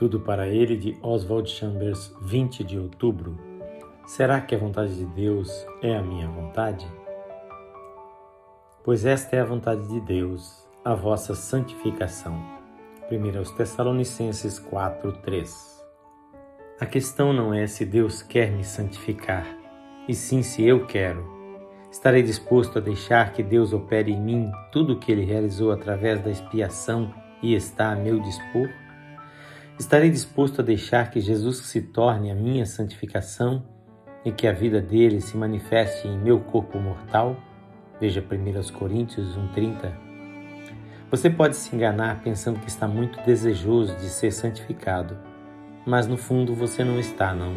Tudo para ele de Oswald Chambers, 20 de outubro. Será que a vontade de Deus é a minha vontade? Pois esta é a vontade de Deus, a vossa santificação. 1 Tessalonicenses 4, 3. A questão não é se Deus quer me santificar, e sim se eu quero. Estarei disposto a deixar que Deus opere em mim tudo o que ele realizou através da expiação e está a meu dispor? Estarei disposto a deixar que Jesus se torne a minha santificação e que a vida dele se manifeste em meu corpo mortal? Veja 1 Coríntios 1,30. Você pode se enganar pensando que está muito desejoso de ser santificado, mas no fundo você não está, não.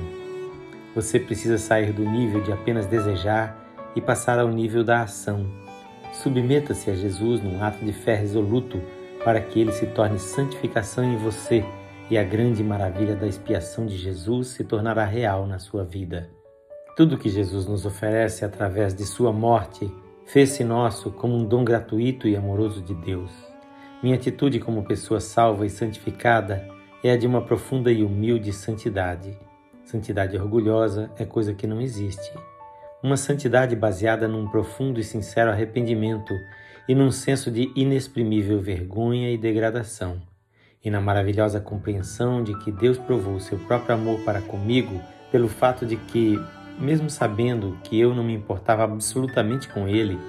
Você precisa sair do nível de apenas desejar e passar ao nível da ação. Submeta-se a Jesus num ato de fé resoluto para que ele se torne santificação em você e a grande maravilha da expiação de Jesus se tornará real na sua vida. Tudo que Jesus nos oferece através de sua morte fez-se nosso como um dom gratuito e amoroso de Deus. Minha atitude como pessoa salva e santificada é a de uma profunda e humilde santidade. Santidade orgulhosa é coisa que não existe. Uma santidade baseada num profundo e sincero arrependimento e num senso de inexprimível vergonha e degradação e na maravilhosa compreensão de que Deus provou seu próprio amor para comigo pelo fato de que, mesmo sabendo que eu não me importava absolutamente com Ele,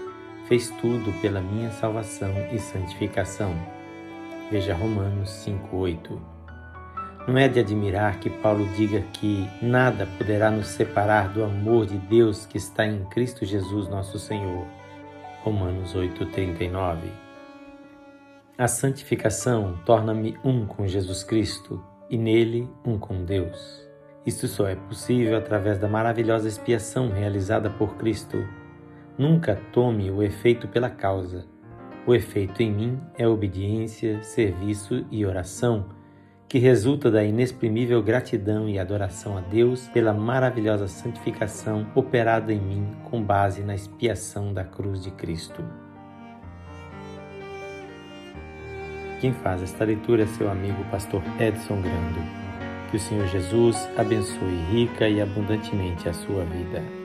fez tudo pela minha salvação e santificação. Veja Romanos 5:8. Não é de admirar que Paulo diga que nada poderá nos separar do amor de Deus que está em Cristo Jesus, nosso Senhor. Romanos 8:39. A santificação torna-me um com Jesus Cristo e nele um com Deus. Isto só é possível através da maravilhosa expiação realizada por Cristo. Nunca tome o efeito pela causa. O efeito em mim é obediência, serviço e oração, que resulta da inexprimível gratidão e adoração a Deus pela maravilhosa santificação operada em mim com base na expiação da cruz de Cristo. Quem faz esta leitura é seu amigo pastor Edson Grando. Que o Senhor Jesus abençoe rica e abundantemente a sua vida.